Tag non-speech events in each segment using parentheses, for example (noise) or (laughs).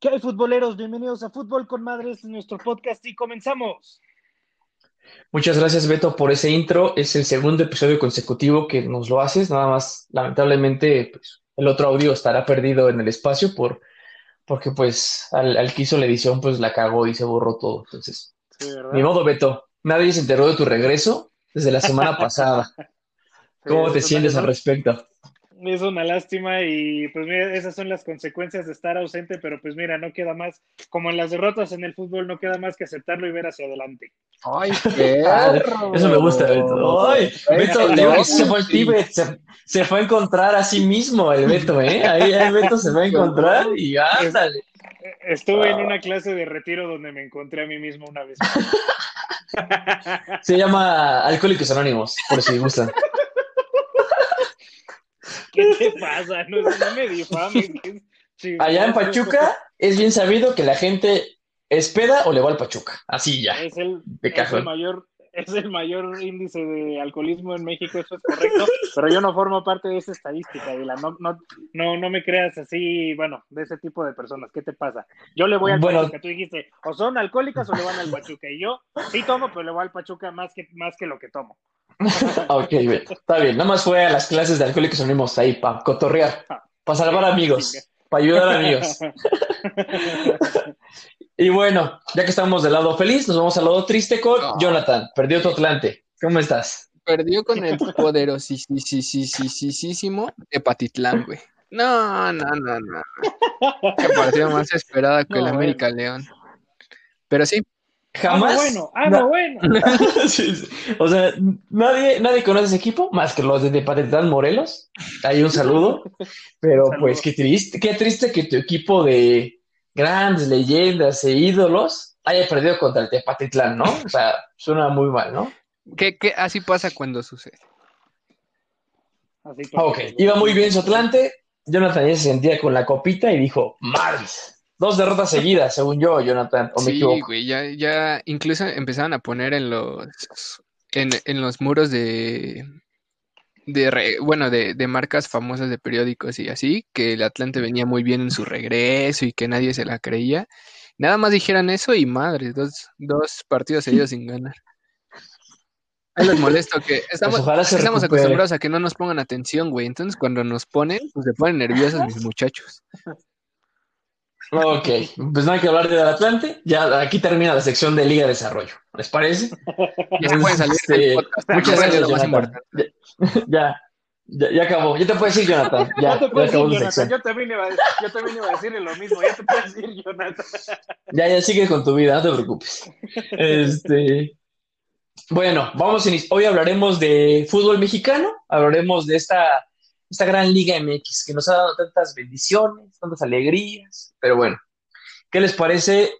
¿Qué hay, futboleros? Bienvenidos a Fútbol con Madres, nuestro podcast, y comenzamos. Muchas gracias, Beto, por ese intro. Es el segundo episodio consecutivo que nos lo haces. Nada más, lamentablemente, pues, el otro audio estará perdido en el espacio por, porque, pues, al, al que hizo la edición, pues, la cagó y se borró todo. Entonces, ni modo, Beto. Nadie se enteró de tu regreso desde la semana (laughs) pasada. ¿Cómo te sientes al respecto? Es una lástima y pues mira, esas son las consecuencias de estar ausente, pero pues mira, no queda más, como en las derrotas en el fútbol, no queda más que aceptarlo y ver hacia adelante. ¡Ay, (laughs) perro! Eso me gusta, Beto. ¡Ay! Beto, se fue al Tíbet, se, fue a encontrar a sí mismo el Beto, ¿eh? Ahí el Beto se va a encontrar y ándale. Estuve en una clase de retiro donde me encontré a mí mismo una vez. (laughs) Se llama Alcohólicos Anónimos, por si gustan. (laughs) ¿Qué te pasa? No, me difames. (laughs) Allá en Pachuca es bien sabido que la gente espera o le va al Pachuca. Así ya. Es el, es el mayor es el mayor índice de alcoholismo en México, eso es correcto, pero yo no formo parte de esa estadística, Dila. No, no, no, no me creas así, bueno, de ese tipo de personas. ¿Qué te pasa? Yo le voy al Pachuca, tú dijiste, o son alcohólicas o le van al Pachuca, y yo sí tomo, pero le voy al Pachuca más que, más que lo que tomo. (laughs) ok, está bien. Nada más fue a las clases de Alcohólicos Unimos ahí para cotorrear, para salvar amigos, para ayudar a amigos. (laughs) y bueno, ya que estamos del lado feliz, nos vamos al lado triste con Jonathan. Perdió tu Atlante. ¿Cómo estás? Perdió con el (laughs) poderosísimo de Patitlán, güey. No, no, no, no. Qué partido más esperada que el América León. Pero sí, Jamás. bueno, algo bueno. (laughs) O sea, nadie, nadie conoce ese equipo más que los de Patitlán Morelos. Hay un saludo. (laughs) Pero pues qué triste, qué triste que tu equipo de grandes leyendas e ídolos haya perdido contra el Tepatitlán, ¿no? O sea, suena muy mal, ¿no? ¿Qué, así pasa cuando sucede. Así ok, iba muy bien su Atlante. Jonathan ya se sentía con la copita y dijo, Maris. Dos derrotas seguidas, según yo, Jonathan, o me sí, güey, ya, ya incluso empezaron a poner en los en, los muros de de bueno, de, de, marcas famosas de periódicos y así, que el Atlante venía muy bien en su regreso y que nadie se la creía. Nada más dijeran eso y madre, dos, dos partidos seguidos sin ganar. Ahí les molesto que pues estamos, estamos acostumbrados a que no nos pongan atención, güey. Entonces cuando nos ponen, pues se ponen nerviosos mis muchachos. Ok, pues no hay que hablar de Atlante. Ya aquí termina la sección de Liga de Desarrollo. ¿Les parece? (laughs) Ya se pueden salir este, Muchas gracias, Jonathan. Ya, ya, ya, acabó. Ya te puedes decir, Jonathan. (laughs) Ya, te puedes decir, Jonathan. Yo también, iba a, yo también iba a decirle lo mismo. Ya te puedes decir, Jonathan. Ya, ya sigue con tu vida, no te preocupes. Este. Bueno, vamos a Hoy hablaremos de fútbol mexicano, hablaremos de esta esta gran Liga MX que nos ha dado tantas bendiciones, tantas alegrías. Pero bueno, ¿qué les parece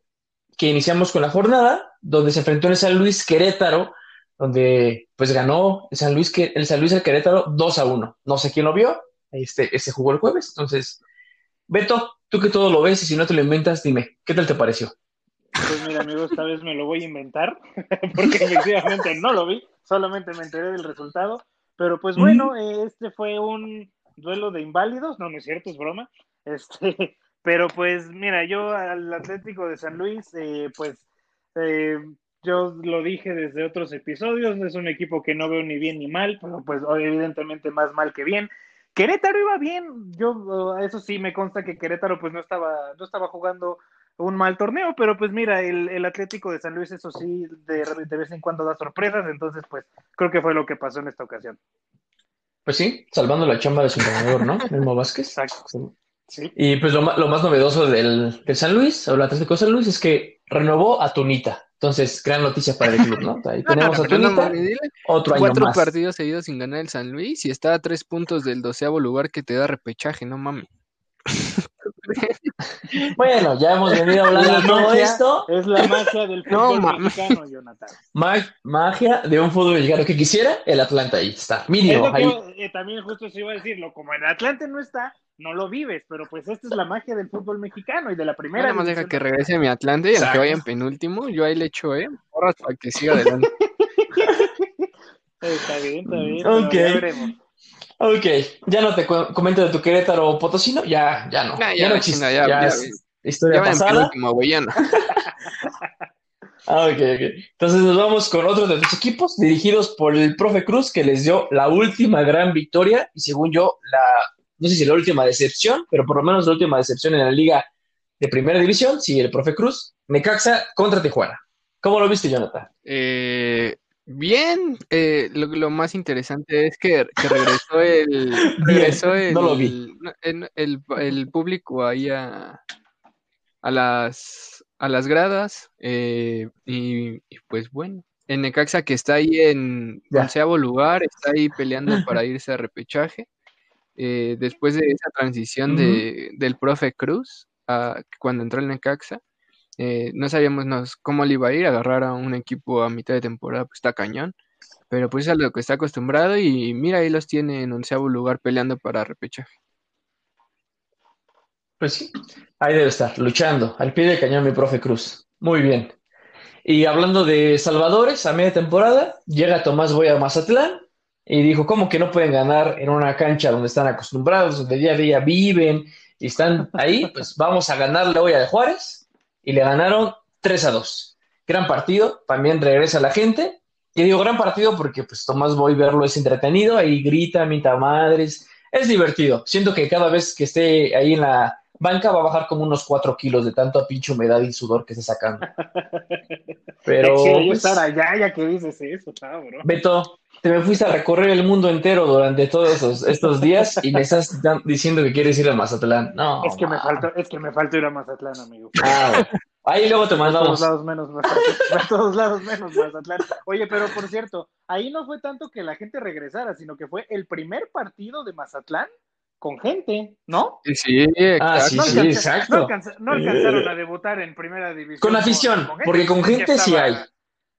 que iniciamos con la jornada donde se enfrentó el San Luis Querétaro, donde pues ganó el San Luis, el San Luis al Querétaro 2 a 1. No sé quién lo vio, este, este jugó el jueves. Entonces, Beto, tú que todo lo ves y si no te lo inventas, dime, ¿qué tal te pareció? Pues mira, amigo, esta vez me lo voy a inventar, (laughs) porque efectivamente no lo vi, solamente me enteré del resultado. Pero pues bueno, este fue un duelo de inválidos, no, no es cierto, es broma. Este, pero pues mira, yo al Atlético de San Luis, eh, pues eh, yo lo dije desde otros episodios, es un equipo que no veo ni bien ni mal, pero pues evidentemente más mal que bien. Querétaro iba bien, yo eso sí me consta que Querétaro pues no estaba, no estaba jugando un mal torneo, pero pues mira, el, Atlético de San Luis, eso sí, de, de, vez en cuando da sorpresas, entonces pues creo que fue lo que pasó en esta ocasión. Pues sí, salvando la chamba de su entrenador, ¿no? (laughs) Memo Vázquez. Exacto. Sí. Y pues lo, lo más novedoso del, del, San Luis, o Atlético de San Luis, es que renovó a Tunita. Entonces, gran noticia para el (laughs) club, ¿no? Ahí tenemos a Tunita, otro año Cuatro partidos seguidos sin ganar el San Luis y está a tres puntos del doceavo lugar que te da repechaje, no mames. (laughs) bueno, ya hemos venido hablando de todo esto. Es la magia del fútbol mexicano, Jonathan. magia de un fútbol mexicano que quisiera el Atlanta ahí está. Mínimo. Eh, también justo se iba a decirlo, como el Atlante no está, no lo vives, pero pues esta es la magia del fútbol mexicano y de la primera. Nada más deja que regrese a mi Atlante y aunque vaya en penúltimo, yo ahí le echo, eh, para que siga adelante. (laughs) está bien, está bien. Ok. Ya veremos. Ok, ya no te comento de tu Querétaro Potosino, ya, ya no. ya, no existe. Ya, historia pasada. (laughs) Ah, ok, ok. Entonces nos vamos con otro de los equipos dirigidos por el profe Cruz, que les dio la última gran victoria y según yo, la, no sé si la última decepción, pero por lo menos la última decepción en la liga de primera división, sí, el profe Cruz, Necaxa contra Tijuana. ¿Cómo lo viste, Jonathan? Eh, bien, eh, lo, más interesante es que, regresó (laughs) el, regresó el, no lo vi. El, público ahí a, a las a las gradas eh, y, pues bueno, en Necaxa que está ahí en onceavo lugar, está ahí peleando para irse a repechaje. Eh, después de esa transición de, del profe Cruz, cuando entró el Necaxa, eh, no sabíamos cómo le iba a ir, agarrar a un equipo a mitad de temporada, pues está cañón. Pero pues es a lo que está acostumbrado y mira, ahí los tiene en onceavo lugar peleando para repechaje. Pues sí, ahí debe estar, luchando, al pie del cañón mi profe Cruz. Muy bien. Y hablando de salvadores, a media temporada, llega Tomás Boya a Mazatlán y dijo, ¿cómo que no pueden ganar en una cancha donde están acostumbrados, donde día a día viven y están ahí? (laughs) Pues vamos a ganarle hoy a Juárez y le ganaron 3 a 2. Gran partido, también regresa la gente. Y digo gran partido porque pues Tomás Boy verlo es entretenido, ahí grita, minta madres, es divertido. Siento que cada vez que esté ahí en la banca va a bajar como unos 4 kilos de tanto pinche humedad y sudor que está sacando. (laughs) Pero. pues, estar allá ya que dices eso, cabrón. Beto, te me fuiste a recorrer el mundo entero durante todos estos días y me estás diciendo que quieres ir a Mazatlán. No. Es que me falta, es que me falta ir a Mazatlán, amigo. Ah, Ahí luego te (laughs) mandamos. A todos lados menos Mazatlán. A todos lados menos Mazatlán. Oye, pero por cierto, ahí no fue tanto que la gente regresara, sino que fue el primer partido de Mazatlán con gente, ¿no? Sí, ah, sí, sí, exacto. No, alcanzaron a debutar en primera división. Con afición, porque con gente sí hay.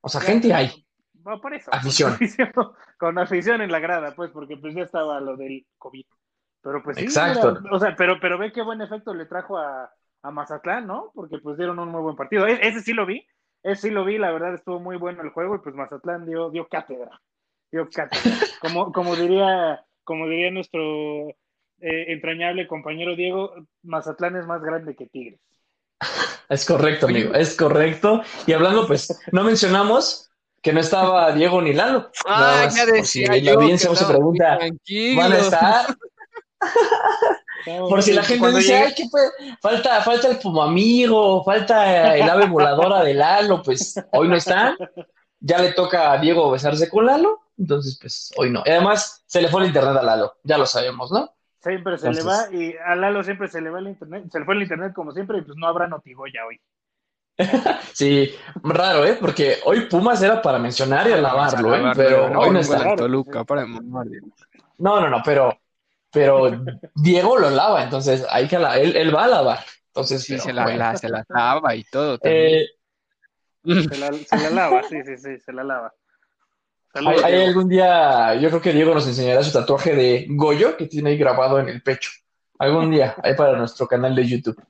O sea, gente hay. Por eso. Afición. (laughs) Con afición, en la grada, pues, porque pues ya estaba lo del COVID. Pero pues sí, Exacto. o sea, pero, pero ve qué buen efecto le trajo a, a Mazatlán, ¿no? Porque pues dieron un muy buen partido. E, ese sí lo vi, ese sí lo vi, la verdad estuvo muy bueno el juego y pues Mazatlán dio, dio cátedra. Dio cátedra. (laughs) Como, como diría, como diría nuestro eh, entrañable compañero Diego, Mazatlán es más grande que Tigres. (laughs) Es correcto, amigo, es correcto. Y hablando, pues, no mencionamos que no estaba (laughs) Diego ni Lalo. Ah, ya decía si la audiencia se pregunta, ¿van a estar? Por si la gente dice, ay, ¿qué Falta, falta el amigo, falta el ave voladora de Lalo, pues hoy no está. Ya le toca a Diego besarse con Lalo, entonces pues hoy no. Y además se le fue el internet a Lalo, ya lo sabemos, ¿no? Siempre se le va, y a Lalo siempre se le va el internet, se le fue el internet como siempre, y pues no habrá Notigoya hoy. (laughs) sí, raro, ¿eh? Porque hoy Pumas era para mencionar y alabarlo, ¿eh? Pero no, hoy no está. No, no, no, pero, pero Diego lo lava, entonces hay que la, él, él va a lavar. Entonces, sí, se, la, se la lava y todo. Eh... Se, la, se la lava, sí, sí, sí, se la lava. Hay, algún día, yo creo que Diego nos enseñará su tatuaje de Goyo que tiene ahí grabado en el pecho. Algún día, ahí para nuestro canal de YouTube.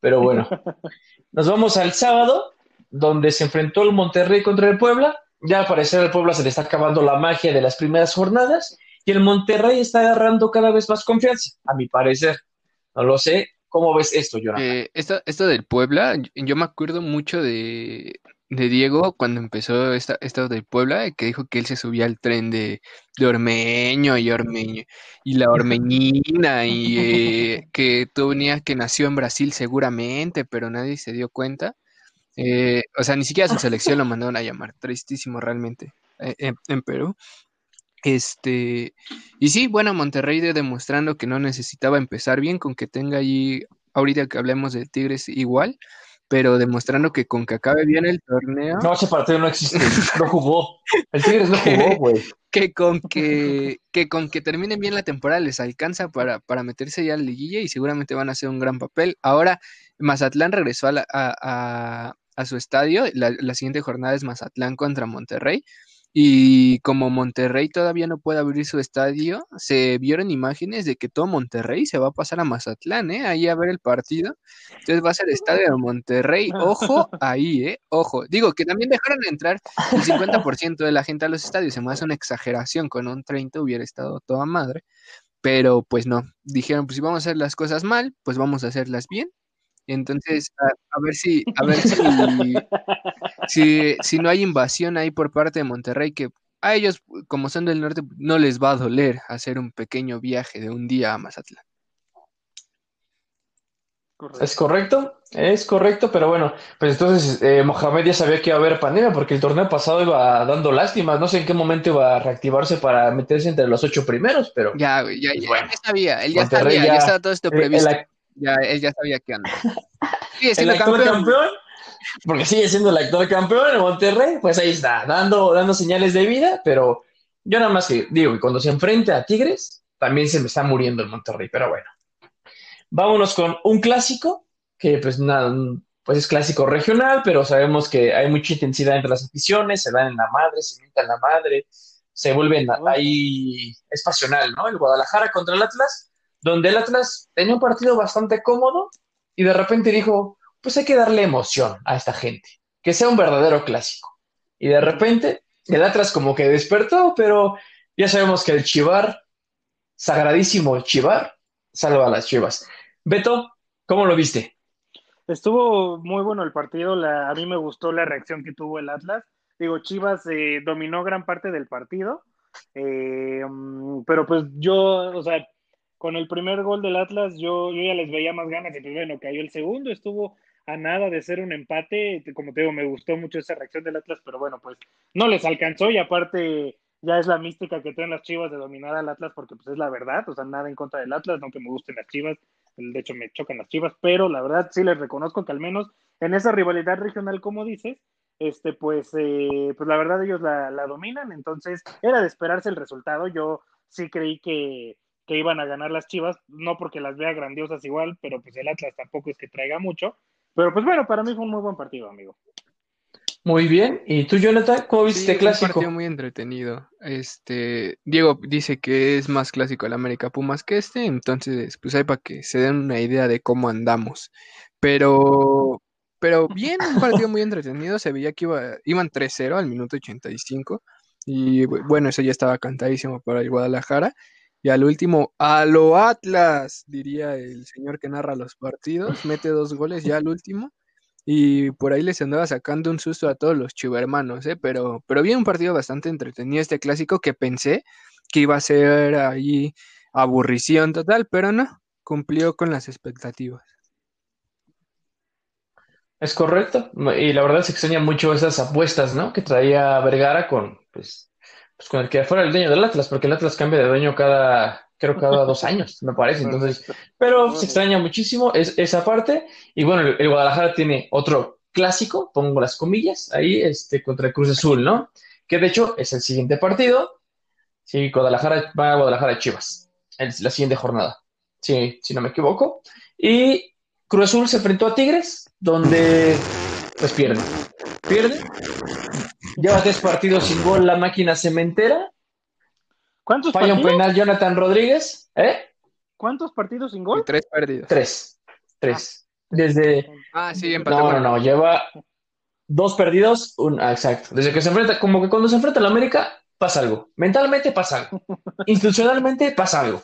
Pero bueno, (laughs) nos vamos al sábado, donde se enfrentó el Monterrey contra el Puebla. Ya al parecer al Puebla se le está acabando la magia de las primeras jornadas y el Monterrey está agarrando cada vez más confianza, a mi parecer. No lo sé. ¿Cómo ves esto, Jonathan? Eh, esto, esto del Puebla, yo me acuerdo mucho de, de Diego cuando empezó esta, esto del Puebla, que dijo que él se subía al tren de, de Ormeño y Ormeño y la Ormeñina y eh, (laughs) que tú venías que nació en Brasil seguramente, pero nadie se dio cuenta. Eh, o sea, ni siquiera su selección lo (laughs) mandaron a llamar, tristísimo realmente eh, en, Perú. Este, y sí, bueno, Monterrey de demostrando que no necesitaba empezar bien, con que tenga allí, ahorita que hablemos de Tigres igual, pero demostrando que con que acabe bien el torneo. No, ese partido no existe, no jugó. El Tigres no (laughs) jugó, güey. Que con que, que con que terminen bien la temporada les alcanza para, para meterse ya al liguilla y seguramente van a hacer un gran papel. Ahora, Mazatlán regresó a, a, a, su estadio. La, la siguiente jornada es Mazatlán contra Monterrey. Y como Monterrey todavía no puede abrir su estadio, se vieron imágenes de que todo Monterrey se va a pasar a Mazatlán, ¿eh? Ahí a ver el partido. Entonces va a ser estadio de Monterrey. Ojo ahí, ¿eh? Ojo. Digo que también dejaron de entrar el 50% de la gente a los estadios. Se me hace una exageración. Con un 30 hubiera estado toda madre. Pero pues no. Dijeron, pues si vamos a hacer las cosas mal, pues vamos a hacerlas bien. Entonces, a, ver si, a ver si, si, no hay invasión ahí por parte de Monterrey, que a ellos, como son del norte, no les va a doler hacer un pequeño viaje de un día a Mazatlán. Es correcto, es correcto, pero bueno, pues entonces eh, Mohamed ya sabía que iba a haber pandemia porque el torneo pasado iba dando lástimas, no sé en qué momento iba a reactivarse para meterse entre los ocho primeros, pero... Ya, ya, pues ya, sabía, él ya sabía, ya, estaba todo esto previsto, ya, él ya sabía que anda. (laughs) el actual campeón. Porque sigue siendo el actual campeón en Monterrey, pues ahí está, dando, dando señales de vida, pero yo nada más que digo, que cuando se enfrenta a Tigres, también se me está muriendo el Monterrey, pero bueno. Vámonos con un clásico, que pues nada, pues es clásico regional, pero sabemos que hay mucha intensidad entre las aficiones, se dan en la madre, se en la madre, se vuelven ahí, es pasional, ¿no? El Guadalajara contra el Atlas, donde el Atlas tenía un partido bastante cómodo y de repente dijo, pues hay que darle emoción a esta gente, que sea un verdadero clásico. Y de repente el Atlas como que despertó, pero ya sabemos que el Chivar, sagradísimo Chivar, salva a las Chivas. Beto, ¿cómo lo viste? Estuvo muy bueno el partido, a mí me gustó la reacción que tuvo el Atlas. Digo, Chivas eh, dominó gran parte del partido, eh, pero pues yo, o sea, con el primer gol del Atlas yo, yo ya les veía más ganas y pues bueno, cayó el segundo, estuvo a nada de ser un empate, como te digo, me gustó mucho esa reacción del Atlas, pero bueno, pues no les alcanzó y aparte ya es la mística que traen las Chivas de dominar al Atlas porque pues es la verdad, o sea, nada en contra del Atlas, no que me gusten las Chivas, de hecho me chocan las Chivas, pero la verdad sí les reconozco que al menos en esa rivalidad regional, como dices, este pues, eh, pues la verdad ellos la, dominan, entonces era de esperarse el resultado, yo sí creí que, que iban a ganar las Chivas, no porque las vea grandiosas igual, pero pues el Atlas tampoco es que traiga mucho, pero pues bueno, para mí fue un muy buen partido, amigo. Muy bien. ¿Y tú, Jonathan, cómo viste clásico? Un partido muy entretenido. Este, Diego dice que es más clásico el América Pumas que este, entonces, pues hay para que se den una idea de cómo andamos. Pero, pero bien, un partido muy entretenido. Se veía que iba, iban 3-0 al minuto 85. Y bueno, eso ya estaba cantadísimo para el Guadalajara. Y al último, a lo Atlas, diría el señor que narra los partidos. (laughs) Mete dos goles ya al último y por ahí les andaba sacando un susto a todos los chivermanos, ¿eh? Pero, pero bien un partido bastante entretenido este clásico que pensé que iba a ser ahí aburrición total, pero no, cumplió con las expectativas. Es correcto, y la verdad se extraña mucho esas apuestas, ¿no? Que traía Vergara con, pues, pues con el que fuera el dueño del Atlas, porque el Atlas cambia de dueño cada, creo cada dos (laughs) años, me parece. Entonces, pero se extraña muchísimo es, esa parte. Y bueno, el, Guadalajara tiene otro clásico, pongo las comillas, ahí este, contra el Cruz Azul, ¿no? Que de hecho es el siguiente partido. Sí, Guadalajara va a Guadalajara Chivas, es la siguiente jornada. Sí, si no me equivoco. Y Cruz Azul se enfrentó a Tigres, donde pues pierde. Pierde. Lleva tres partidos sin gol la máquina cementera ¿Cuántos Falla partidos? un penal Jonathan Rodríguez. ¿Eh? ¿Cuántos partidos sin gol? tres perdidos. Tres. Tres. Desde. Ah, sí, empató. No, no, no. Lleva dos perdidos. Un... Ah, exacto. Desde que se enfrenta, como que cuando se enfrenta a la América, pasa algo. Mentalmente pasa algo. (laughs) Institucionalmente pasa algo.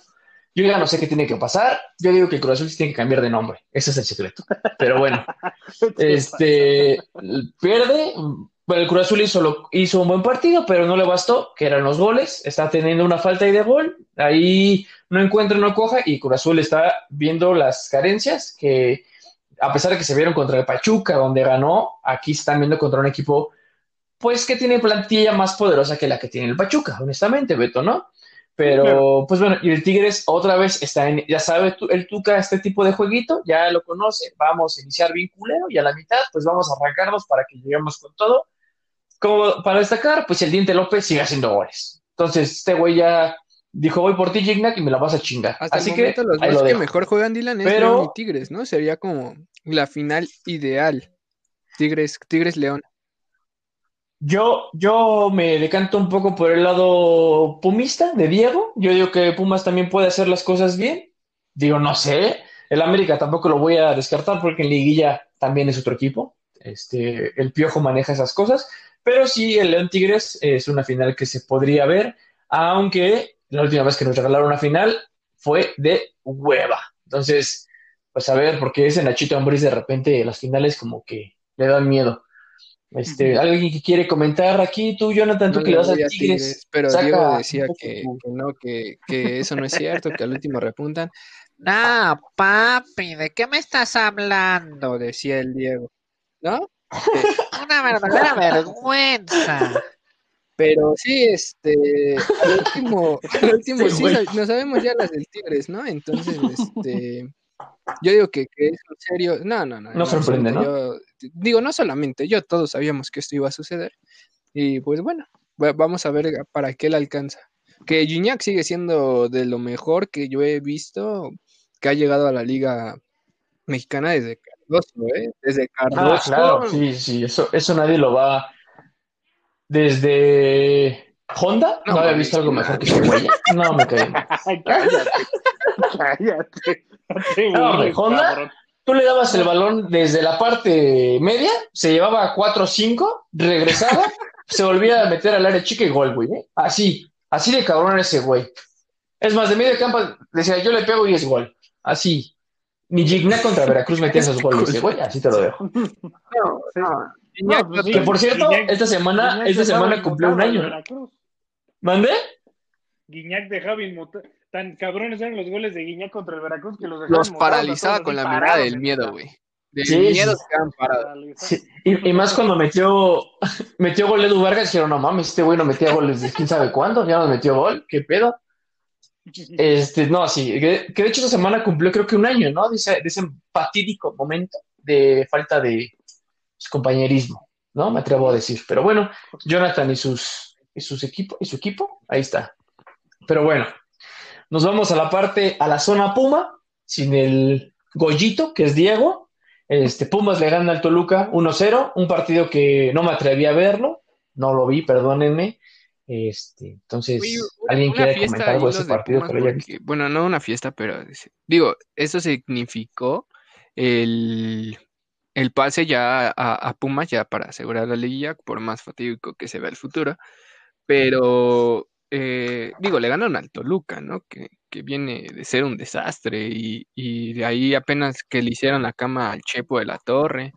Yo ya no sé qué tiene que pasar. Yo digo que el Cruz Azul tiene que cambiar de nombre. Ese es el secreto. Pero bueno, (laughs) este pierde, el Cruz Azul hizo, hizo un buen partido, pero no le bastó, que eran los goles. Está teniendo una falta de gol. Ahí no encuentra, no coja, y Cruz Azul está viendo las carencias que, a pesar de que se vieron contra el Pachuca, donde ganó, aquí están viendo contra un equipo, pues que tiene plantilla más poderosa que la que tiene el Pachuca, honestamente, Beto, ¿no? Pero, pues bueno, y el Tigres otra vez está en, ya sabe el Tuca este tipo de jueguito, ya lo conoce, vamos a iniciar bien culero y a la mitad, pues vamos a arrancarnos para que lleguemos con todo como para destacar, pues el Diente López sigue haciendo goles. Entonces, este güey ya dijo, voy por ti, Gignac, y me la vas a chingar. Así que, los que mejor juegan Dylan es León y Tigres, ¿no? Sería como la final ideal. Tigres, Tigres León. Yo, yo me decanto un poco por el lado pumista de Diego. Yo digo que Pumas también puede hacer las cosas bien. Digo, no sé. El América tampoco lo voy a descartar porque en Liguilla también es otro equipo. Este, el Piojo maneja esas cosas. Pero sí, el León Tigres es una final que se podría ver, aunque la última vez que nos regalaron una final fue de hueva. Entonces, pues a ver, porque ese Nachito Ambriz de repente las finales como que le dan miedo. Este, alguien que quiere comentar aquí, tú, Jonathan, tú que le vas a Tigres. pero Diego decía que, no, que, que, eso no es cierto, que al último repuntan. (laughs) No, papi, ¿de qué me estás hablando? Decía el Diego. ¿No? (laughs) Una verdadera vergüenza. Pero sí, este, al último, al (laughs) último sí, no sabemos ya las del Tigres, ¿no? Entonces, este, yo digo que, que, es en serio. No, no, no. No sorprende, ¿no? digo, no solamente yo, todos sabíamos que esto iba a suceder. Y pues bueno, vamos a ver para qué le alcanza. Que Gignac sigue siendo de lo mejor que yo he visto que ha llegado a la Liga Mexicana desde Cardoso, ¿eh? Desde ah, Cardoso. Ah, claro, sí, sí, eso, eso nadie lo va. Desde Honda, no, había visto algo mejor que ese güey. No me caí. (laughs) cállate, cállate. No, Honda, tú le dabas el balón desde la parte media, se llevaba 4 o 5, regresaba, (laughs) se volvía a meter al área chica y gol, güey. ¿eh? Así, así de cabrón ese güey. Es más, de medio campo decía, yo le pego y es gol. Así. Ni Gigna contra Veracruz metía esos goles, güey, así te lo dejo. No, no. Pues que por cierto, esta semana, esta semana cumplió un año. ¿Mande? Guiñac de Javi tan cabrones eran los goles de Guiñac contra el Veracruz que los Los paralizaba con la mirada del miedo, güey. De miedo se quedan parados. Y, más cuando metió, metió gol Edu Vargas, dijeron, no mames, este güey no metía goles de quién sabe cuándo, ya nos metió gol, qué pedo. Este, no, sí, que, de hecho esta semana cumplió creo que un año, ¿no? De ese, fatídico momento de falta de compañerismo, ¿no? Me atrevo a decir. Pero bueno, Jonathan y sus, y sus equipos, y su equipo, ahí está. Pero bueno, nos vamos a la parte, a la zona Puma, sin el Goyito, que es Diego. Este, Pumas le gana al Toluca 1-0, un partido que no me atreví a verlo, no lo vi, perdónenme. Este, entonces, ¿alguien quiere comentar algo de ese partido Bueno, no una fiesta, pero digo, eso significó el, el pase ya a, Pumas ya para asegurar la liguilla, por más fatídico que se vea el futuro. Pero eh, digo, le ganaron al Toluca, ¿no? Que, que viene de ser un desastre y, y, de ahí apenas que le hicieron la cama al Chepo de la Torre.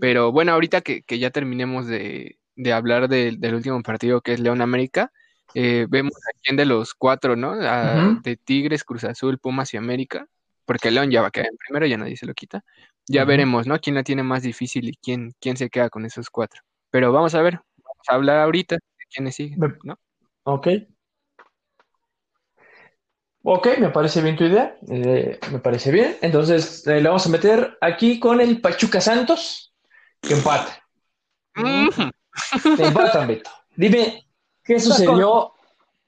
Pero bueno, ahorita que, que ya terminemos de, de hablar del último partido que es León América, eh, vemos a quién de los cuatro, ¿no? De Tigres, Cruz Azul, Pumas y América, porque León ya va a quedar en primero, ya nadie se lo quita. Ya veremos, ¿no? ¿Quién la tiene más difícil y quién, quién se queda con esos cuatro? Pero vamos a ver, vamos a hablar ahorita de quiénes siguen, ¿no? Ok. Ok, me parece bien tu idea, eh, me parece bien. Entonces eh, le vamos a meter aquí con el Pachuca Santos, que empata. Te empatan, (laughs) Beto. Dime, ¿qué sucedió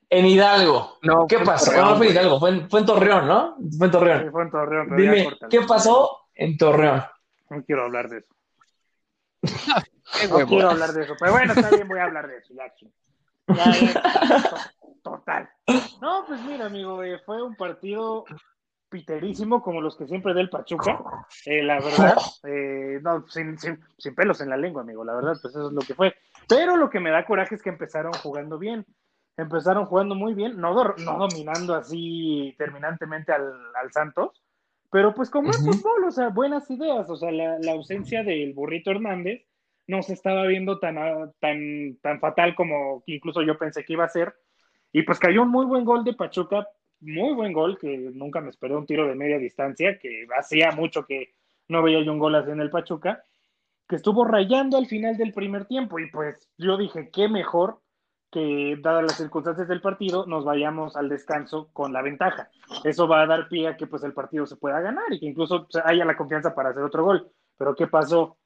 en Hidalgo? No, ¿Qué pasó? no fue en Hidalgo, fue en, fue en, Torreón, ¿no? Fue en Torreón. Sí, fue en Torreón. Dime, ¿qué pasó en Torreón? No quiero hablar de eso. (laughs) no quiero hablar de eso, pero bueno, está bien, voy a hablar de eso, ya, ya, total. No, pues mira, amigo, eh, fue un partido piterísimo como los que siempre da el Pachuca, (laughs) eh, la verdad, eh, no, sin, sin, pelos en la lengua, amigo, la verdad, pues eso es lo que fue. Pero lo que me da coraje es que empezaron jugando bien, empezaron jugando muy bien, no, no dominando así terminantemente al, al Santos, pero pues como es fútbol, o sea, buenas ideas, o sea, la, la, ausencia del burrito Hernández no se estaba viendo tan, tan, tan fatal como incluso yo pensé que iba a ser, y pues cayó un muy buen gol de Pachuca muy buen gol, que nunca me esperé un tiro de media distancia, que hacía mucho que no veía yo un gol así en el Pachuca, que estuvo rayando al final del primer tiempo. Y pues yo dije, qué mejor que, dadas las circunstancias del partido, nos vayamos al descanso con la ventaja. Eso va a dar pie a que pues el partido se pueda ganar y que incluso haya la confianza para hacer otro gol. Pero ¿qué pasó?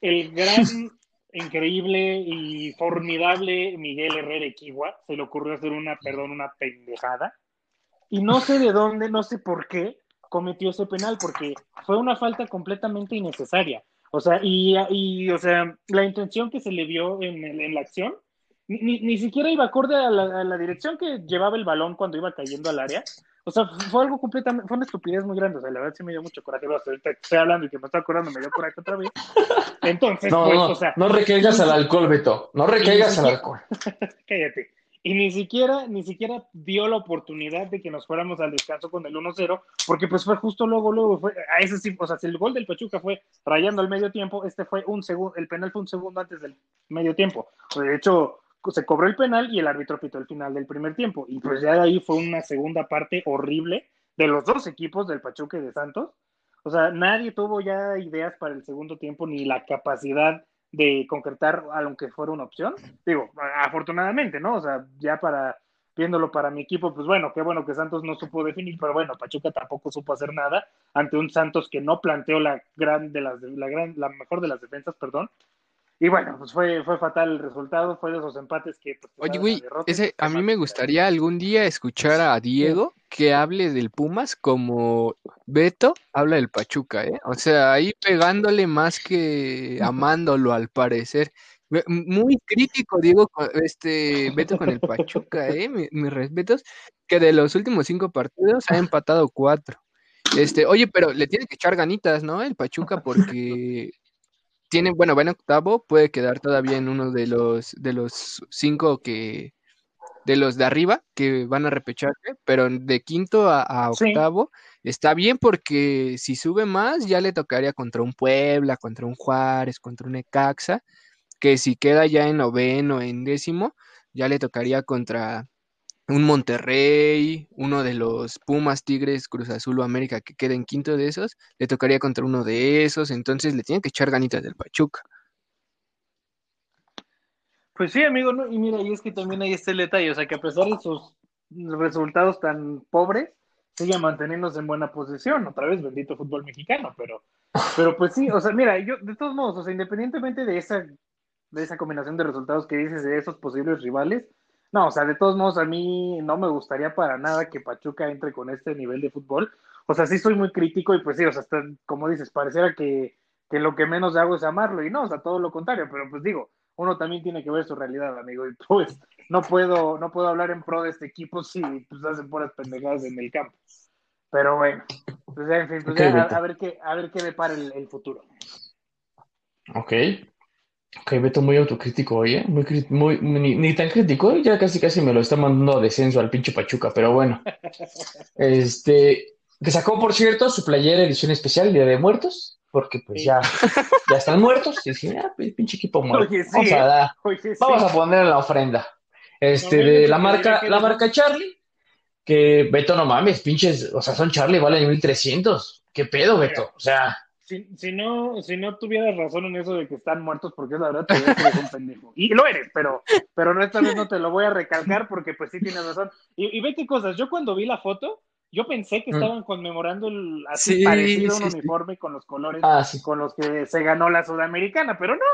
El gran, increíble y formidable Miguel Herrera Equigua se le ocurrió hacer una, perdón, una pendejada y no sé de dónde, no sé por qué cometió ese penal, porque fue una falta completamente innecesaria. O sea, y, y o sea, la intención que se le vio en, en la acción, ni, ni, siquiera iba acorde a la, a la, dirección que llevaba el balón cuando iba cayendo al área. O sea, fue algo completamente, fue una estupidez muy grande. O sea, la verdad sí me dio mucho coraje. Ahorita estoy hablando y que me estoy acordando, me dio coraje otra vez. Entonces, no, pues, no, o sea. No recaigas al alcohol, Beto. No recaigas al alcohol. (laughs) Cállate. Y ni siquiera, ni siquiera dio la oportunidad de que nos fuéramos al descanso con el 1-0, porque pues fue justo luego, luego, fue, a ese sí, o sea, si el gol del Pachuca fue rayando al medio tiempo, este fue un segundo, el penal fue un segundo antes del medio tiempo. De hecho, se cobró el penal y el árbitro pitó el final del primer tiempo, y pues ya de ahí fue una segunda parte horrible de los dos equipos del Pachuca y de Santos. O sea, nadie tuvo ya ideas para el segundo tiempo ni la capacidad de concretar aunque fuera una opción. Digo, afortunadamente, ¿no? O sea, ya para viéndolo para mi equipo, pues bueno, qué bueno que Santos no supo definir, pero bueno, Pachuca tampoco supo hacer nada ante un Santos que no planteó la gran de las la gran la mejor de las defensas, perdón, y bueno, pues fue, fue fatal el resultado, fue de esos empates que... Pues, Oye, güey, ese, a mí me gustaría algún día escuchar a Diego que hable del Pumas como Beto habla del Pachuca, ¿eh? O sea, ahí pegándole más que amándolo al parecer. Muy crítico, Diego, este Beto con el Pachuca, ¿eh? Mis, respetos, que de los últimos cinco partidos ha empatado cuatro. Este, oye, pero le tiene que echar ganitas, ¿no? El Pachuca, porque tiene, bueno, va en octavo, puede quedar todavía en uno de los, de los cinco que, de los de arriba que van a repecharse, pero de quinto a, octavo está bien porque si sube más ya le tocaría contra un Puebla, contra un Juárez, contra un Ecaxa, que si queda ya en noveno, en décimo, ya le tocaría contra un Monterrey, uno de los Pumas, Tigres, Cruz Azul o América que quede en quinto de esos, le tocaría contra uno de esos, entonces le tienen que echar ganitas del Pachuca. Pues sí, amigo, y mira, y es que también hay este detalle, o sea, que a pesar de sus resultados tan pobres, sigue manteniéndose en buena posición, otra vez bendito fútbol mexicano, pero, pero pues sí, o sea, mira, yo de todos modos, o sea, independientemente de esa, de esa combinación de resultados que dices de esos posibles rivales, no, o sea, de todos modos, a mí no me gustaría para nada que Pachuca entre con este nivel de fútbol. O sea, sí soy muy crítico y pues sí, o sea, como dices, pareciera que, que lo que menos hago es amarlo y no, o sea, todo lo contrario, pero pues digo, uno también tiene que ver su realidad, amigo, y pues no puedo, no puedo hablar en pro de este equipo si pues hacen puras pendejadas en el campo. Pero bueno, pues en fin, pues a, ver qué, a ver qué depara el, el futuro. Ok. Ok, Beto muy autocrítico hoy, ¿eh? Muy, muy, ni, tan crítico, ya casi casi me lo está mandando a descenso al pinche Pachuca, pero bueno. (laughs) Este, que sacó, por cierto, su playera edición especial, Día de Muertos, porque pues ya, ya están muertos, y dije, ah, pues, pinche equipo muerto. vamos, a ¿eh? vamos a poner la ofrenda. Este, de la marca, la marca Charlie, que Beto, no mames, pinches, o sea, son Charlie, valen 1300. ¿Qué pedo, Beto? O sea, si, si, no, si no tuvieras razón en eso de que están muertos, porque es la verdad, te eres un pendejo. Y lo eres, pero, pero esta vez no te lo voy a recalcar porque pues sí tienes razón. Y, ve qué cosas, yo cuando vi la foto, yo pensé que mm. estaban conmemorando el, así parecido un uniforme con los colores ah, con los que se ganó la sudamericana, pero no,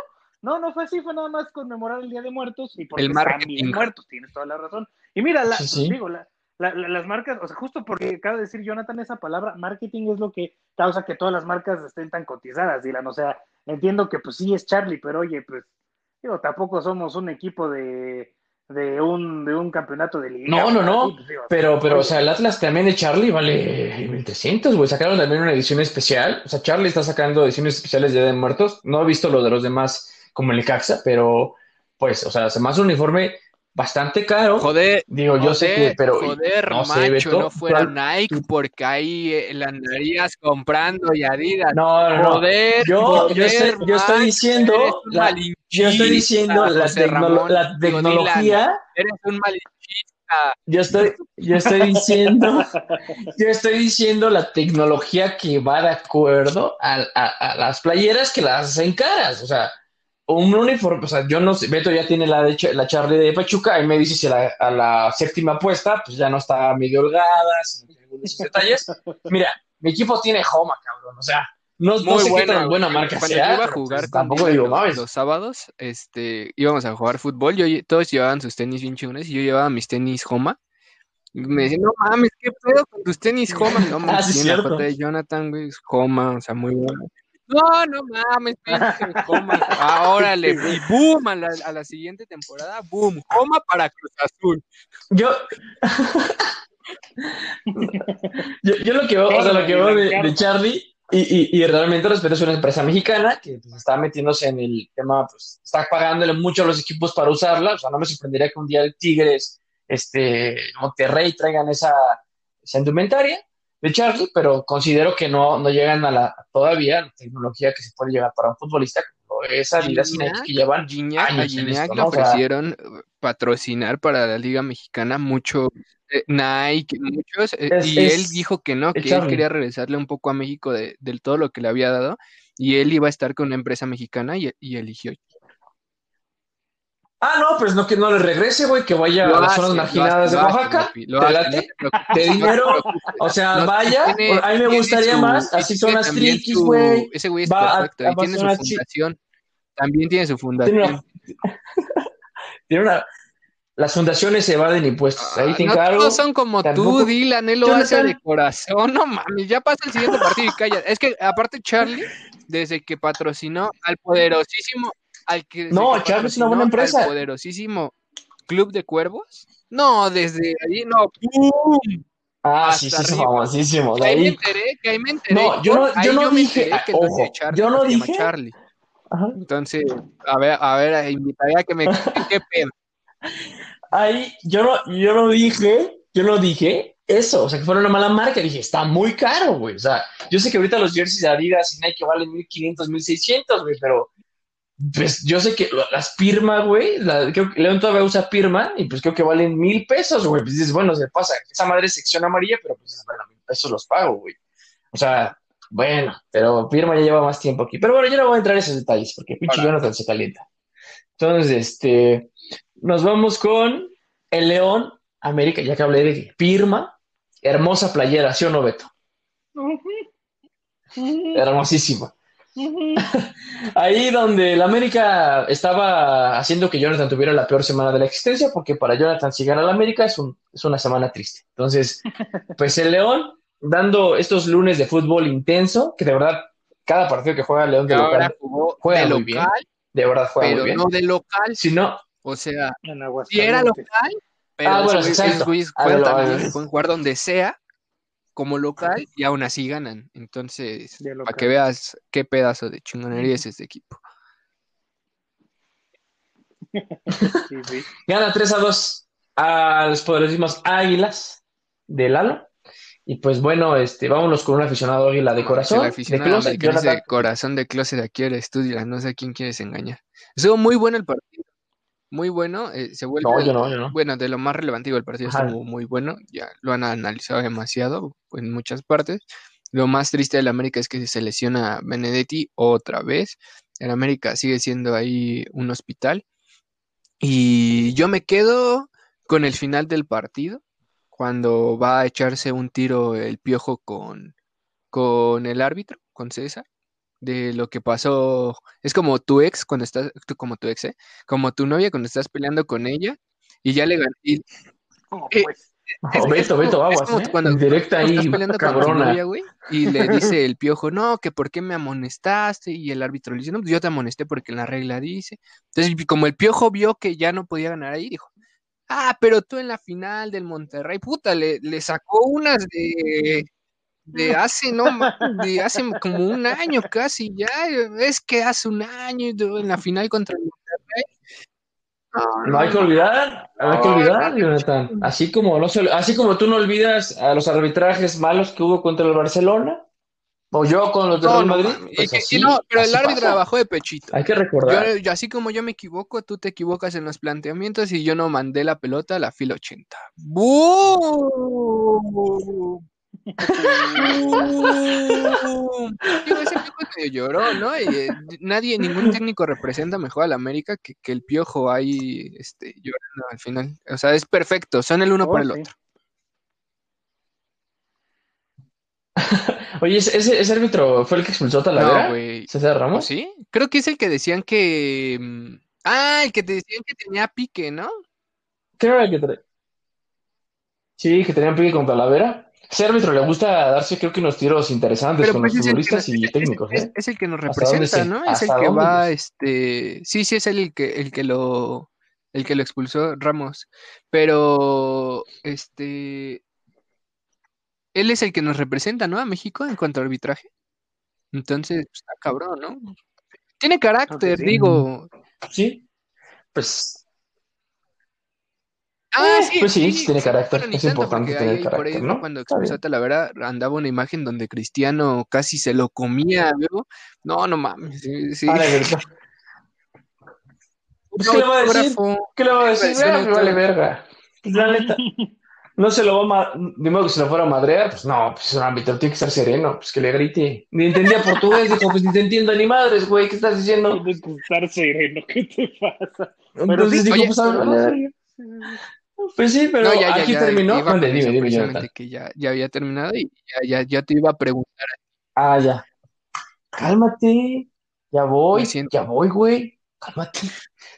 no, no fue así, fue nada más conmemorar el Día de Muertos y porque el están bien muertos, tienes toda la razón. Y mira, la, digo, la, las marcas, o sea, justo porque acaba de decir Jonathan esa palabra, marketing es lo que causa que todas las marcas estén tan cotizadas, Dylan. O sea, entiendo que pues sí es Charlie, pero oye, pues, digo, tampoco somos un equipo de, de un, de un campeonato de liga. No, no, no. Pues, pero, pero, o sea, el Atlas también de Charlie vale 1300, güey. Sacaron también una edición especial. O sea, Charlie está sacando ediciones especiales de de Muertos. No he visto lo de los demás como el Caxa, pero pues, o sea, se más un uniforme bastante caro. Joder, digo, yo sé que, pero joder, no macho, no fuera Nike porque ahí eh, la andarías comprando y Adidas. No, no, joder, yo, yo, yo estoy diciendo, la, yo estoy diciendo la, la tecnología. Eres un malinchista. Yo estoy, yo estoy diciendo, (laughs) yo estoy diciendo la tecnología que va de acuerdo a, a, a las playeras que las hacen caras, o sea un uniforme, o sea, yo no sé, Beto ya tiene la, de, la Charlie de Pachuca y me dice si a la séptima apuesta, pues ya no está medio holgada, sin (laughs) algunos detalles. Mira, mi equipo tiene Homa, cabrón, o sea, no, no sé qué tan buena marca Cuando sea. Yo iba a jugar pues, tampoco digo, mames. Los sábados, este, íbamos a jugar fútbol, yo, todos llevaban sus tenis bien chunes y yo llevaba mis tenis Homa. me decían, no mames, ¿qué pedo con tus tenis Homa? (laughs) No mames, ah, sí, la de Jonathan, güey, Homa, o sea, muy bueno. No, no mames, (laughs) coma. Ahora le y boom, a la, a la, siguiente temporada, boom, coma para Cruz Azul. Yo. yo, lo que veo, o sea, lo que veo de, Charlie, y, y, y, realmente respeto es una empresa mexicana que pues, está metiéndose en el tema, pues está pagándole mucho a los equipos para usarla. O sea, no me sorprendería que un día el Tigres este, Monterrey traigan esa, esa indumentaria de Charlie, pero considero que no, no llegan a la todavía la tecnología que se puede llegar para un futbolista como esa vida que llevan Gignac, años a Gignac le ofrecieron patrocinar para la Liga Mexicana mucho eh, Nike, muchos, eh, y él dijo que no, que él quería regresarle un poco a México de, del todo lo que le había dado, y él iba a estar con una empresa mexicana y, y eligió Ah, no, pues no que no le regrese, güey, que vaya a las zonas marginadas de Oaxaca, de dinero, o sea, vaya, a mí me gustaría más, así son las triquis, güey. Ese güey es perfecto, y tiene su fundación, también tiene su fundación. (laughs) Tiene una, las fundaciones se evaden impuestos. Ahí te ah, no todos son como tú, Dylan, él lo hace de corazón, no mames, ya pasa el siguiente partido y calla. Es que aparte Charlie, desde que patrocinó al poderosísimo no, Charlie es una buena empresa. poderosísimo Club de Cuervos. No, desde ahí, no. Ah, sí, sí, famosísimo. ahí. me enteré, que ahí me enteré. No, yo no, yo no dije, que ojo, yo no dije. Charlie. Entonces, a ver, a ver, invitaría a que me qué pedo. Ahí, yo no, yo no dije, yo no dije eso, o sea, que fuera una mala marca, dije, está muy caro, güey, o sea, yo sé que ahorita los jerseys de Adidas y Nike valen 1500, 1600, güey, pero pues yo sé que las Pirma, güey, creo que León todavía usa Pirma y pues creo que valen mil pesos, güey. Pues dices, bueno, se pasa, esa madre es sección amarilla, pero pues bueno, mil pesos los pago, güey. O sea, bueno, pero Pirma ya lleva más tiempo aquí. Pero bueno, yo no voy a entrar en esos detalles porque pinche Jonathan se calienta. Entonces, este, nos vamos con el León América, ya que hablé de Pirma, hermosa playera, ¿sí o no, Beto? Hermosísima. Ahí donde el América estaba haciendo que Jonathan tuviera la peor semana de la existencia, porque para Jonathan si gana la América es, es una semana triste. Entonces, (laughs) pues el León dando estos lunes de fútbol intenso, que de verdad cada partido que juega el León de local juega muy bien. De verdad juega pero muy bien. no de local. Si no, o sea, si era local, pero ah, bueno, exacto. pueden jugar donde sea como local y aún así ganan. Entonces, para que veas qué pedazo de chingonería es este equipo. (laughs) (laughs) Gana 3 a 2 a los poderosísimos Águilas de Lalo. Y pues bueno, este, vámonos con un aficionado águila de corazón. El aficionado de, de corazón de closet aquí el estudio, no sé a quién quieres engañar. Estuvo muy bueno el partido muy bueno. Eh, se vuelve, Bueno, de lo más relevante, el partido estuvo muy bueno. Ya lo han analizado demasiado en muchas partes. Lo más triste del América es que se lesiona Benedetti otra vez. El América sigue siendo ahí un hospital. Y yo me quedo con el final del partido, cuando va a echarse un tiro el piojo con, con el árbitro, con César de lo que pasó. Es como tu ex cuando estás, como tu ex, ¿eh? Como tu novia cuando estás peleando con ella y ya le gané. Oh, pues. Beto, Beto, aguas, ¿eh? cuando, Directa ahí, estás peleando con tu novia, güey, y le (laughs) dice el piojo, no, que por qué me amonestaste, y el árbitro le dice, no, pues yo te amonesté porque la regla dice. Entonces, como el piojo vio que ya no podía ganar ahí, dijo, ah, pero tú en la final del Monterrey, puta, le, le sacó unas de de (laughs) hace, no, de hace como un año casi ya, es que hace un año en la final contra el Monterrey. No, hay que olvidar, no hay que olvidar, Jonathan. Así como, no así como tú no olvidas a los arbitrajes malos que hubo contra el Barcelona, o yo con los de Real Madrid. Pues no, pero el árbitro trabajó de pechito. Hay que recordar. Yo, así como yo me equivoco, tú te equivocas en los planteamientos y yo no mandé la pelota a la fila 80. Ese lloró, ¿no? Y, eh, nadie, ningún técnico representa mejor al América que, que, el piojo ahí este, llorando al final. O sea, es perfecto, son el uno por el otro. (laughs) Oye, ¿ese, ¿ese, árbitro fue el que expulsó a Talavera? No, güey. ¿César Ramos? ¿Sí? Creo que es el que decían que. Mm, ah, el que te decían que tenía pique, ¿no? Creo que. Sí, que tenía pique con Talavera ese árbitro le gusta darse, creo que unos tiros interesantes con pues los futbolistas y técnicos. ¿eh? Es, el que nos representa, ¿no? Es el que va, este, sí, sí, es el que, el que lo, el que lo expulsó Ramos. Pero, este, él es el que nos representa, ¿no? A México en cuanto a arbitraje. Entonces, pues, está cabrón, ¿no? Tiene carácter, digo. Sí, pues Ah, Eh, sí, pues sí, sí tiene carácter, bueno, ni es tanto, importante tener ahí por carácter, ahí ¿no? Cuando expulsó a Talavera andaba una imagen donde Cristiano casi se lo comía, luego. No, no mames, sí, sí. Ah, Pues, (laughs) ¿qué le va a decir? ¿Qué le va a decir? Ah, me vale verga. Pues, la neta, no se lo va a de modo que se lo fuera a madrear, pues no, pues es un ámbito, tiene que estar sereno, pues que le grite. Ni entendía portugués, dijo, pues ni te entiendo ni madres, güey, ¿qué estás diciendo? Tienes que estar sereno, ¿qué te pasa? Entonces sí, dijo, oye, pues a ver. Pues sí, pero No, ya, ya, aquí ya, terminó. dime, dime, que ya, ya había terminado y ya, ya, te iba a preguntar. Ah, ya. Cálmate, ya voy, ya voy, güey, cálmate.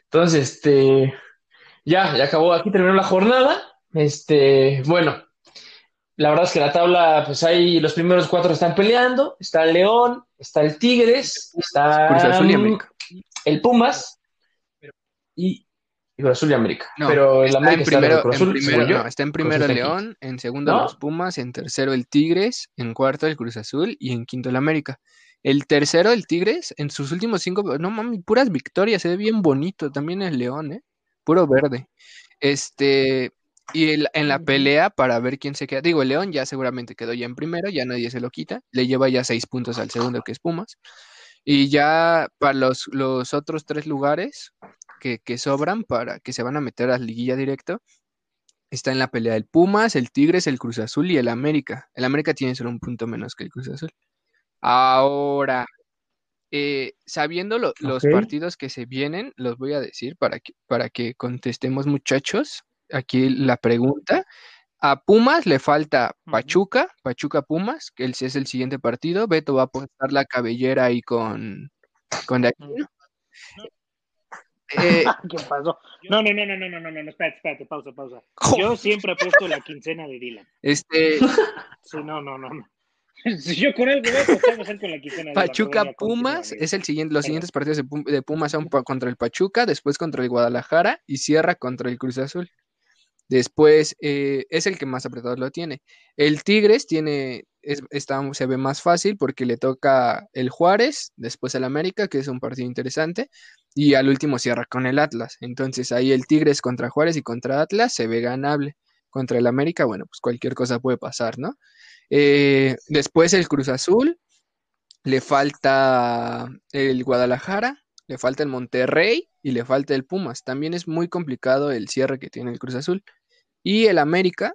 Entonces, este, ya, ya acabó, aquí terminó la jornada. Este, bueno, la verdad es que la tabla, pues ahí los primeros cuatro están peleando. Está el León, está el Tigres, está el Pumas y, y Cruz Azul y América. No, Pero el está América en está primero, en Cruz en Azul, primero, no, está en primero está el. León, en segundo ¿No? los Pumas, en tercero el Tigres, en cuarto el Cruz Azul y en quinto el América. El tercero, el Tigres, en sus últimos cinco, no mami, puras victorias, se ve bien bonito. También el León, ¿eh? Puro verde. Este, y el- en la pelea para ver quién se queda. Digo, el León ya seguramente quedó ya en primero, ya nadie se lo quita. Le lleva ya seis puntos al segundo, que es Pumas. Y ya para los, los otros tres lugares que, que sobran para que se van a meter a la liguilla directo, está en la pelea el Pumas, el Tigres, el Cruz Azul y el América. El América tiene solo un punto menos que el Cruz Azul. Ahora, eh, sabiendo lo- los partidos que se vienen, los voy a decir para que, para que contestemos, muchachos. Aquí la pregunta. A Pumas le falta. Pachuca, Pachuca Pumas, que ese es el siguiente partido. Beto va a apostar la cabellera ahí con, con. Eh, (laughs) ¿Qué pasó? No, no, no, no, no, no, no, no, espérate, espérate, pausa, pausa. Yo siempre he puesto la quincena de Dylan. este, Sí, no, no, no, no. (laughs) Si yo con algo voy a apostar, va a con la quincena de Dylan. Pachuca Pumas es el siguiente, los siguientes partidos de, Pum- de Pumas son contra el Pachuca, después contra el Guadalajara y cierra contra el Cruz Azul. Después eh, es el que más apretado lo tiene. El Tigres tiene, es- está, se ve más fácil porque le toca el Juárez, después el América, que es un partido interesante, y al último cierra con el Atlas. Entonces ahí el Tigres contra Juárez y contra Atlas se ve ganable. Contra el América, bueno, pues cualquier cosa puede pasar, ¿no? Eh, después el Cruz Azul, le falta el Guadalajara, le falta el Monterrey y le falta el Pumas. También es muy complicado el cierre que tiene el Cruz Azul. Y el América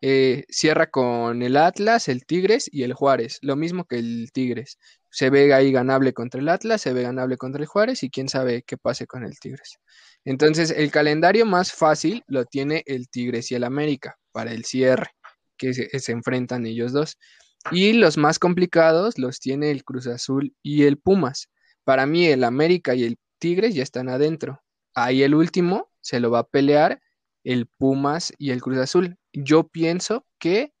eh, cierra con el Atlas, el Tigres y el Juárez. Lo mismo que el Tigres. Se ve ahí ganable contra el Atlas, se ve ganable contra el Juárez y quién sabe qué pase con el Tigres. Entonces, el calendario más fácil lo tiene el Tigres y el América para el cierre, que se, se enfrentan ellos dos. Y los más complicados los tiene el Cruz Azul y el Pumas. Para mí, el América y el Tigres ya están adentro. Ahí el último se lo va a pelear el Pumas y el Cruz Azul. Yo pienso que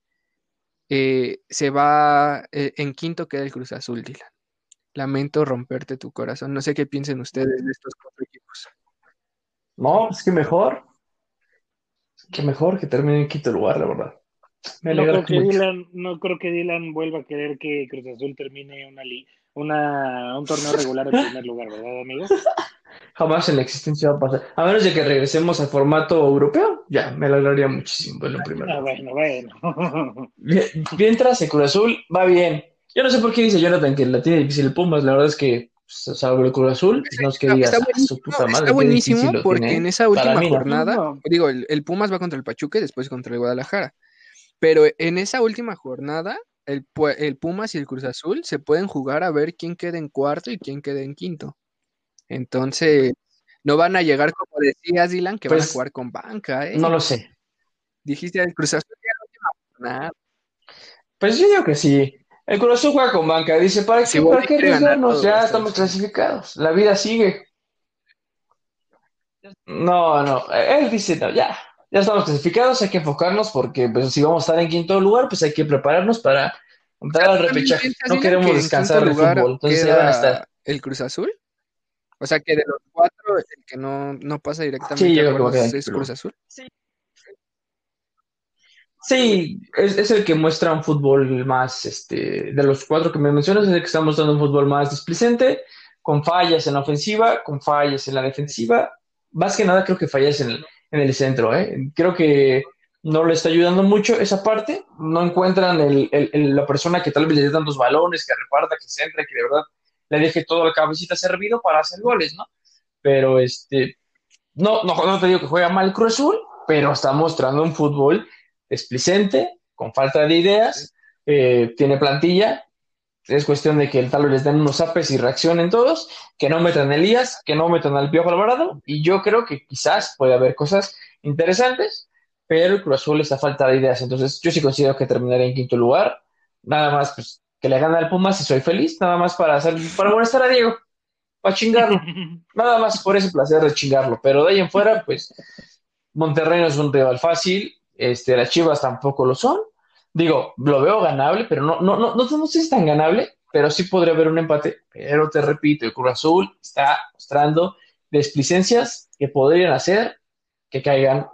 eh, se va eh, en quinto queda el Cruz Azul, Dylan. Lamento romperte tu corazón. No sé qué piensen ustedes de estos cuatro equipos. No, es que mejor. Que mejor que termine en quinto lugar, la verdad. Me No creo, que. Dylan, no creo que Dylan vuelva a querer que Cruz Azul termine una, li- una un torneo regular en primer lugar, ¿verdad, amigo? (laughs) Jamás en la existencia va a pasar. A menos de que regresemos al formato europeo, ya, me alegraría muchísimo verlo en primer Ah, lugar. bueno, bueno. (laughs) Bien- Mientras el Cruz Azul va bien. Yo no sé por qué dice Jonathan que la tiene difícil el Pumas. La verdad es que, pues, salvo el Cruz Azul, pues, no es que Está, digas, está "Ah, su buenísimo, puta madre, está buenísimo difícil lo porque tiene". en esa última mí jornada, No. digo, el, el Pumas va contra el Pachuca y después contra el Guadalajara. Pero en esa última jornada, el, el Pumas y el Cruz Azul se pueden jugar a ver quién queda en cuarto y quién queda en quinto. Entonces, no van a llegar, como decías, Dylan, que van a Pues, jugar con banca, ¿eh? No lo sé. Dijiste el Cruz Azul ya última jornada. Pues yo digo que sí. El Cruz Azul juega con banca. Dice, ¿para qué, Boldi ¿para qué arriesgarnos? Ya estamos clasificados. La vida sigue. No, no. Él dice, no, ya. Ya estamos clasificados, hay que enfocarnos porque pues, si vamos a estar en quinto lugar, pues hay que prepararnos para entrar al ¿También repechaje. No queremos que descansar del fútbol. Entonces ahí van a estar. el Cruz Azul? O sea, que de los cuatro, el que no, no pasa directamente Sí, yo a creo que es Cruz. Azul. Sí, es, es el que muestra un fútbol más, este, de los cuatro que me mencionas, es el que está mostrando un fútbol más displicente, con fallas en la ofensiva, con fallas en la defensiva. Más que nada creo que fallas en, en el centro. ¿eh? Creo que no le está ayudando mucho esa parte. No encuentran el, la persona que tal vez le dé tantos balones, que reparta, que centre, que de verdad le deje todo la cabecita servido para hacer goles, ¿no? Pero este, no, no, no te digo que juega mal Cruz Azul, pero está mostrando un fútbol desplicente, con falta de ideas, eh, tiene plantilla. Es cuestión de que tal vez les den unos apes y reaccionen todos, que no metan a Elías, que no metan al Piojo Alvarado, y yo creo que quizás puede haber cosas interesantes, pero el Cruz Azul está falta de ideas. Entonces, yo sí considero que terminaría en quinto lugar. Nada más, pues, que le gane al Pumas y soy feliz, nada más para hacer, para molestar a Diego, para chingarlo. (laughs) nada más por ese placer de chingarlo. Pero de ahí en fuera, pues, Monterrey no es un rival fácil, este, las Chivas tampoco lo son. Digo, lo veo ganable, pero no, no, no, no, no sé si es tan ganable, pero sí podría haber un empate. Pero te repito, el Cruz Azul está mostrando desplicencias que podrían hacer que caigan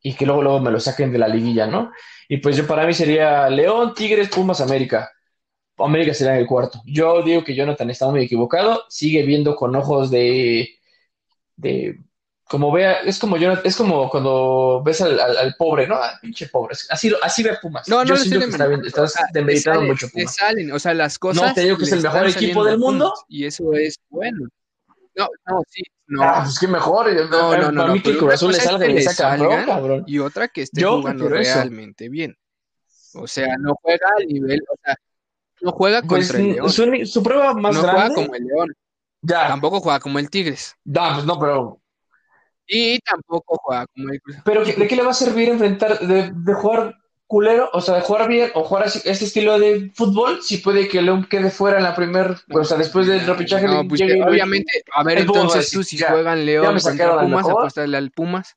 y que luego, luego me lo saquen de la liguilla, ¿no? Y pues yo para mí sería León, Tigres, Pumas, América. América sería el cuarto. Yo digo que Jonathan está muy equivocado, sigue viendo con ojos de, de como vea, es como yo, es como cuando ves al, al, pobre, ¿no? Ah, pinche pobre. Así, así ve Pumas. No, no, yo siento que está bien, estás demeritando mucho Pumas. salen, o sea, las cosas. No, te digo que es el mejor equipo del mundo. Y eso es bueno. No, no, sí, no. Ah, pues que mejor. No, no, no. Para mí que el Cruz le salga y le saca cabrón. Y otra que esté jugando realmente bien. O sea, no juega al nivel, o sea, no juega pues, contra el León. Su, su prueba más no grande. No juega como el León. Ya. Tampoco juega como el Tigres. No, pues no, pero y tampoco juega como el Pero ¿de qué le va a servir enfrentar, de, de jugar culero, o sea, de jugar bien o jugar así, este estilo de fútbol, si puede que León quede fuera en la primer, o sea, después del repechaje. No, pues obviamente, a ver, entonces tú si juegan León contra Pumas, apuéstale al Pumas.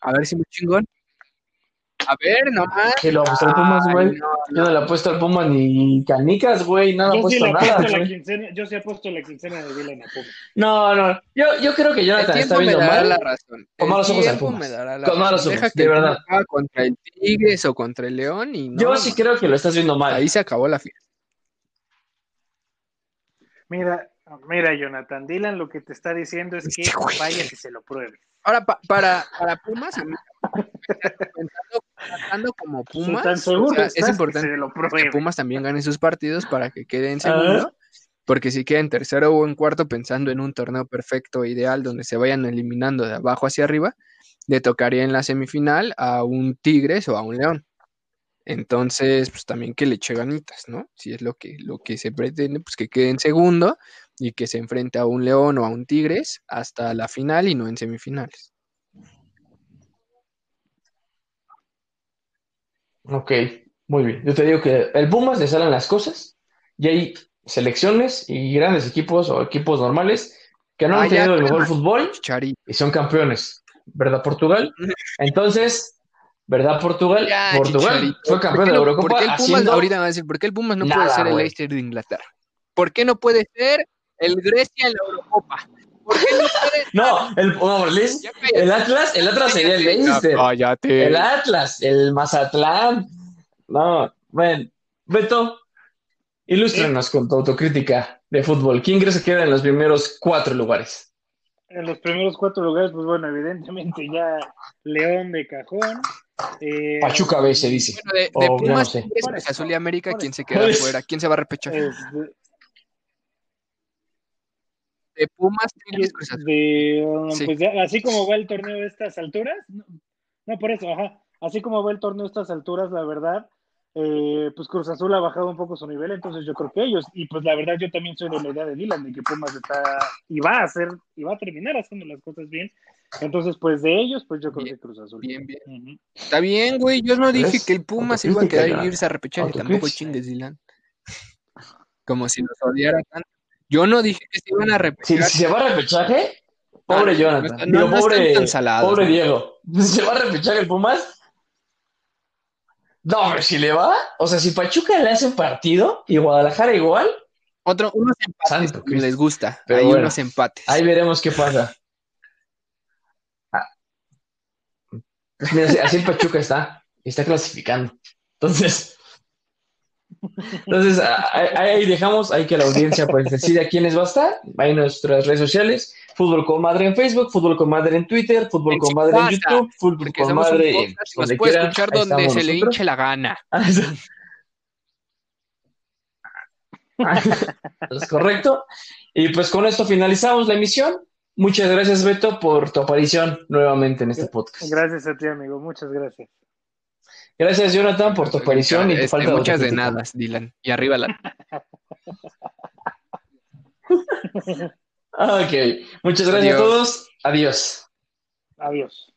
A ver si muy chingón. A ver, nomás. Que lo apuesto al Pumas, güey. Yo no le apuesto al Pumas ni canicas, güey. Nada, yo apuesto sí nada. La quincena, yo sí he puesto la quincena de Dylan a Pumas. No, no. Yo, yo creo que Jonathan está viendo me dará mal. la razón. Con malos ojos al Pumas. Con malos ojos, Deja que de verdad. contra el Tigres o contra el León y no. Yo sí creo que lo estás viendo mal. Ahí se acabó la fiesta. Mira, mira, Jonathan, Dylan lo que te está diciendo es que vayas y se lo pruebes. Ahora, pa para, para Pumas, a mí, pensando, como Pumas, o sea, estás es importante que. Pumas también gane sus partidos para que quede en segundo, porque si queda en tercero o en cuarto pensando en un torneo perfecto, ideal, donde se vayan eliminando de abajo hacia arriba, le tocaría en la semifinal a un Tigres o a un León. Entonces, pues también que le eche ganitas, ¿no? Si es lo que, lo que se pretende, pues que quede en segundo y que se enfrente a un León o a un Tigres hasta la final y no en semifinales. Ok, muy bien. Yo te digo que el Pumas le salen las cosas y hay selecciones y grandes equipos o equipos normales que no Ah, han ya, tenido el mejor fútbol Chicharito. y son campeones, ¿verdad, Portugal? (laughs) Entonces, ¿verdad, Portugal? Ya, Portugal Chicharito. fue ¿Por campeón de no- Eurocopa ¿Por qué el Pumas, haciendo... ahorita van a decir, ¿por qué el Pumas no puede ser el. Leicester de Inglaterra? ¿Por qué no puede ser el Grecia en la Eurocopa? ¿Por qué no puede (laughs) No, el, no, Liz, Ya cállate. el Atlas, el Atlas sería el Leicester. Cállate. El Atlas, el Mazatlán. No, bueno, Beto, ilústranos con tu autocrítica de fútbol. ¿Quién crees que queda en los primeros cuatro lugares? En los primeros cuatro lugares, pues bueno, evidentemente ya León de cajón. eh, Pachuca B se dice. Bueno, de, de Oh, no sé. Azul y América, ¿quién se queda fuera? ¿Quién se va a repechar? De Pumas, Tigres, Cruz Azul. de, um, Sí. pues así como va el torneo a estas alturas, no, no, por eso, ajá, así como va el torneo a estas alturas, la verdad, eh, pues Cruz Azul ha bajado un poco su nivel, entonces yo creo que ellos, y pues la verdad yo también soy de la idea de Dylan, de que Pumas está, y va a hacer, y va a terminar haciendo las cosas bien, entonces pues de ellos, pues yo creo Bien, que Cruz Azul. Bien, bien. Ujú. Está bien, güey. Yo no dije que el Pumas se iba a quedar y irse a repechar y tampoco chingues, Dylan. Como si nos odiara tanto. Yo no dije que se iban a Si, repechar. si se va a repechaje, pobre Ah, no Jonathan. Digo, no- pobre, están tan salados, pobre. Diego. Si (laughs) se va a repechaje el Pumas. No, hombre, si le va, o sea, si Pachuca le hace un partido y Guadalajara igual, Otro, unos empates Santo les gusta. Pero Hay bueno, unos empates. ahí veremos qué pasa. Ah. Mira, así- así el Pachuca está, está clasificando. Entonces, entonces ahí dejamos, ahí que la audiencia pues decida quiénes va a estar, ahí en nuestras redes sociales, Fútbol con Madre en Facebook, Fútbol con Madre en Twitter, Fútbol con Madre en YouTube, Fútbol con Madre en nos puede escuchar donde se le hinche la gana. (laughs) es correcto. Y pues con esto finalizamos la emisión. Muchas gracias, Beto, por tu aparición nuevamente en este podcast. Gracias a ti, amigo. Muchas gracias. Gracias, Jonathan, por tu aparición y tu Este, falta de muchas de nada, Dylan. Y arriba la. (laughs) Ok, muchas gracias Adiós. a todos. Adiós. Adiós.